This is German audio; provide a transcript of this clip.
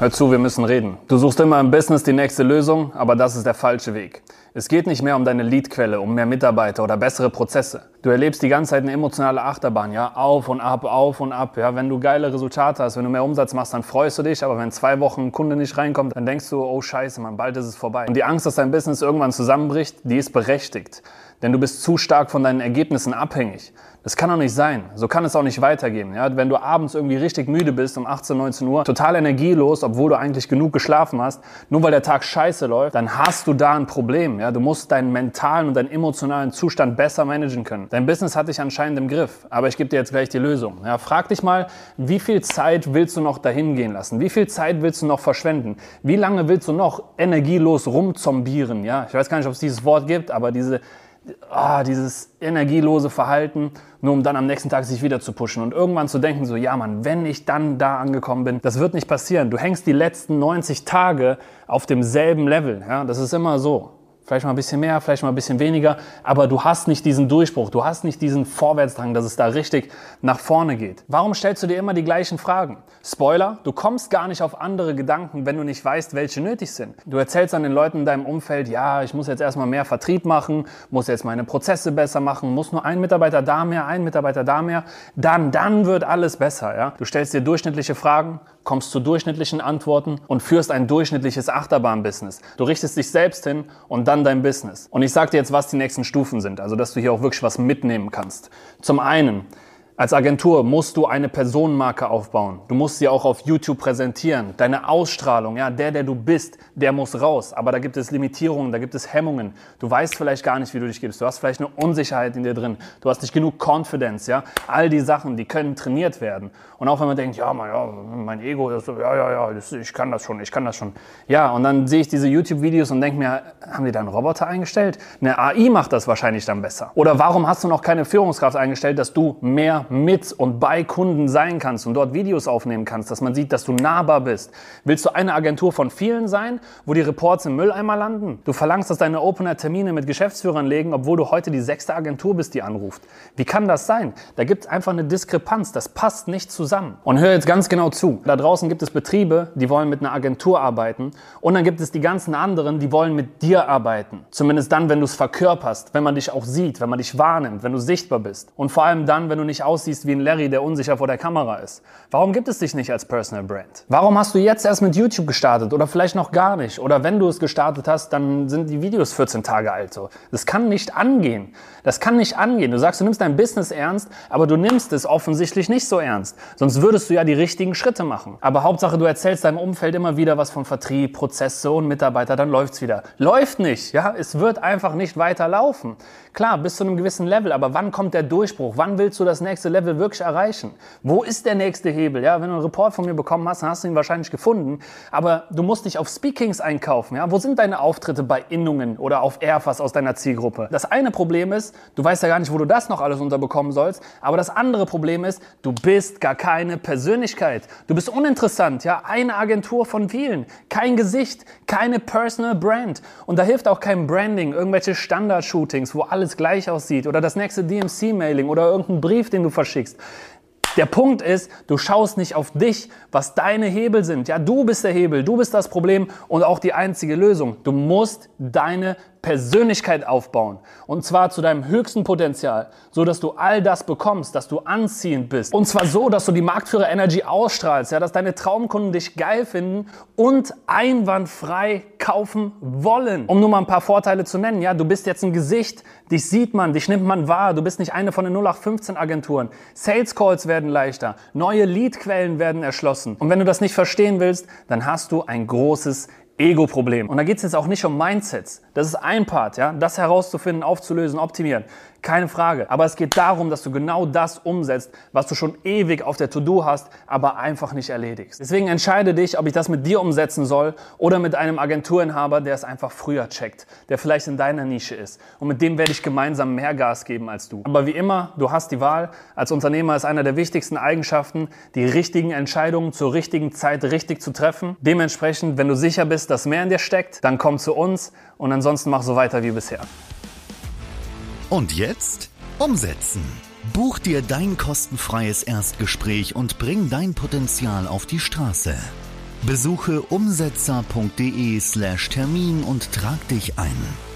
Hör zu, wir müssen reden. Du suchst immer im Business die nächste Lösung, aber das ist der falsche Weg. Es geht nicht mehr um deine Leadquelle, um mehr Mitarbeiter oder bessere Prozesse. Du erlebst die ganze Zeit eine emotionale Achterbahn, ja, auf und ab, auf und ab. Ja, wenn du geile Resultate hast, wenn du mehr Umsatz machst, dann freust du dich, aber wenn zwei Wochen ein Kunde nicht reinkommt, dann denkst du, oh Scheiße, man, bald ist es vorbei. Und die Angst, dass dein Business irgendwann zusammenbricht, die ist berechtigt, denn du bist zu stark von deinen Ergebnissen abhängig. Das kann doch nicht sein. So kann es auch nicht weitergehen. Ja? Wenn du abends irgendwie richtig müde bist um 18, 19 Uhr, total energielos, obwohl du eigentlich genug geschlafen hast, nur weil der Tag scheiße läuft, dann hast du da ein Problem. Ja? Du musst deinen mentalen und deinen emotionalen Zustand besser managen können. Dein Business hat dich anscheinend im Griff, aber ich gebe dir jetzt gleich die Lösung. Ja? Frag dich mal, wie viel Zeit willst du noch dahin gehen lassen? Wie viel Zeit willst du noch verschwenden? Wie lange willst du noch energielos rumzombieren? Ja? Ich weiß gar nicht, ob es dieses Wort gibt, aber diese ah, dieses energielose Verhalten, nur um dann am nächsten Tag sich wieder zu pushen und irgendwann zu denken, so, ja Mann, wenn ich dann da angekommen bin, das wird nicht passieren. Du hängst die letzten 90 Tage auf demselben Level. Ja? Das ist immer so. Vielleicht mal ein bisschen mehr, vielleicht mal ein bisschen weniger, aber du hast nicht diesen Durchbruch, du hast nicht diesen Vorwärtsdrang, dass es da richtig nach vorne geht. Warum stellst du dir immer die gleichen Fragen? Spoiler, du kommst gar nicht auf andere Gedanken, wenn du nicht weißt, welche nötig sind. Du erzählst an den Leuten in deinem Umfeld, ja, ich muss jetzt erstmal mehr Vertrieb machen, muss jetzt meine Prozesse besser machen, muss nur ein Mitarbeiter da mehr, ein Mitarbeiter da mehr, dann, dann wird alles besser. Ja? Du stellst dir durchschnittliche Fragen, kommst zu durchschnittlichen Antworten und führst ein durchschnittliches Achterbahn-Business. Du richtest dich selbst hin und dann dein Business. Und ich sage dir jetzt, was die nächsten Stufen sind, also dass du hier auch wirklich was mitnehmen kannst. Zum einen, als Agentur musst du eine Personenmarke aufbauen. Du musst sie auch auf YouTube präsentieren. Deine Ausstrahlung, ja, der, der du bist, der muss raus. Aber da gibt es Limitierungen, da gibt es Hemmungen. Du weißt vielleicht gar nicht, wie du dich gibst. Du hast vielleicht eine Unsicherheit in dir drin. Du hast nicht genug Confidence, ja. All die Sachen, die können trainiert werden. Und auch wenn man denkt, ja, mein, ja, mein Ego, das, ja, ja, ja, das, ich kann das schon, ich kann das schon. Ja, und dann sehe ich diese YouTube-Videos und denke mir, haben die da einen Roboter eingestellt? Eine AI macht das wahrscheinlich dann besser. Oder warum hast du noch keine Führungskraft eingestellt, dass du mehr mit und bei Kunden sein kannst und dort Videos aufnehmen kannst, dass man sieht, dass du nahbar bist. Willst du eine Agentur von vielen sein, wo die Reports im Mülleimer landen? Du verlangst, dass deine Opener Termine mit Geschäftsführern legen, obwohl du heute die sechste Agentur bist, die anruft. Wie kann das sein? Da gibt es einfach eine Diskrepanz. Das passt nicht zusammen. Und hör jetzt ganz genau zu. Da draußen gibt es Betriebe, die wollen mit einer Agentur arbeiten. Und dann gibt es die ganzen anderen, die wollen mit dir arbeiten. Zumindest dann, wenn du es verkörperst, wenn man dich auch sieht, wenn man dich wahrnimmt, wenn du sichtbar bist. Und vor allem dann, wenn du nicht aussiehst wie ein Larry, der unsicher vor der Kamera ist. Warum gibt es dich nicht als Personal Brand? Warum hast du jetzt erst mit YouTube gestartet oder vielleicht noch gar nicht? Oder wenn du es gestartet hast, dann sind die Videos 14 Tage alt. So. Das kann nicht angehen. Das kann nicht angehen. Du sagst, du nimmst dein Business ernst, aber du nimmst es offensichtlich nicht so ernst. Sonst würdest du ja die richtigen Schritte machen. Aber Hauptsache, du erzählst deinem Umfeld immer wieder was von Vertrieb, Prozesse und Mitarbeiter, dann läuft's wieder. Läuft nicht, ja? Es wird einfach nicht weiter laufen. Klar, bis zu einem gewissen Level, aber wann kommt der Durchbruch? Wann willst du das nächste Level wirklich erreichen? Wo ist der nächste Hebel? Ja, wenn du einen Report von mir bekommen hast, dann hast du ihn wahrscheinlich gefunden. Aber du musst dich auf Speakings einkaufen. Ja, wo sind deine Auftritte bei Innungen oder auf Airfas aus deiner Zielgruppe? Das eine Problem ist, du weißt ja gar nicht, wo du das noch alles unterbekommen sollst. Aber das andere Problem ist, du bist gar keine Persönlichkeit. Du bist uninteressant. Ja, eine Agentur von vielen, kein Gesicht, keine Personal Brand. Und da hilft auch kein Branding, irgendwelche Standard-Shootings, wo alles gleich aussieht oder das nächste DMC-Mailing oder irgendein Brief, den du verschickst. Der Punkt ist, du schaust nicht auf dich, was deine Hebel sind. Ja, du bist der Hebel, du bist das Problem und auch die einzige Lösung. Du musst deine Persönlichkeit aufbauen. Und zwar zu deinem höchsten Potenzial, so dass du all das bekommst, dass du anziehend bist. Und zwar so, dass du die Marktführer Energy ausstrahlst, ja, dass deine Traumkunden dich geil finden und einwandfrei kaufen wollen. Um nur mal ein paar Vorteile zu nennen, ja, du bist jetzt ein Gesicht, dich sieht man, dich nimmt man wahr, du bist nicht eine von den 0815 Agenturen. Sales Calls werden leichter, neue Leadquellen werden erschlossen. Und wenn du das nicht verstehen willst, dann hast du ein großes Ego-Problem. Und da geht es jetzt auch nicht um Mindsets. Das ist ein Part, ja, das herauszufinden, aufzulösen, optimieren. Keine Frage. Aber es geht darum, dass du genau das umsetzt, was du schon ewig auf der To-Do hast, aber einfach nicht erledigst. Deswegen entscheide dich, ob ich das mit dir umsetzen soll oder mit einem Agenturinhaber, der es einfach früher checkt, der vielleicht in deiner Nische ist. Und mit dem werde ich gemeinsam mehr Gas geben als du. Aber wie immer, du hast die Wahl. Als Unternehmer ist einer der wichtigsten Eigenschaften, die richtigen Entscheidungen zur richtigen Zeit richtig zu treffen. Dementsprechend, wenn du sicher bist, dass mehr in dir steckt, dann komm zu uns und ansonsten mach so weiter wie bisher. Und jetzt umsetzen. Buch dir dein kostenfreies Erstgespräch und bring dein Potenzial auf die Straße. Besuche umsetzer.de/termin und trag dich ein.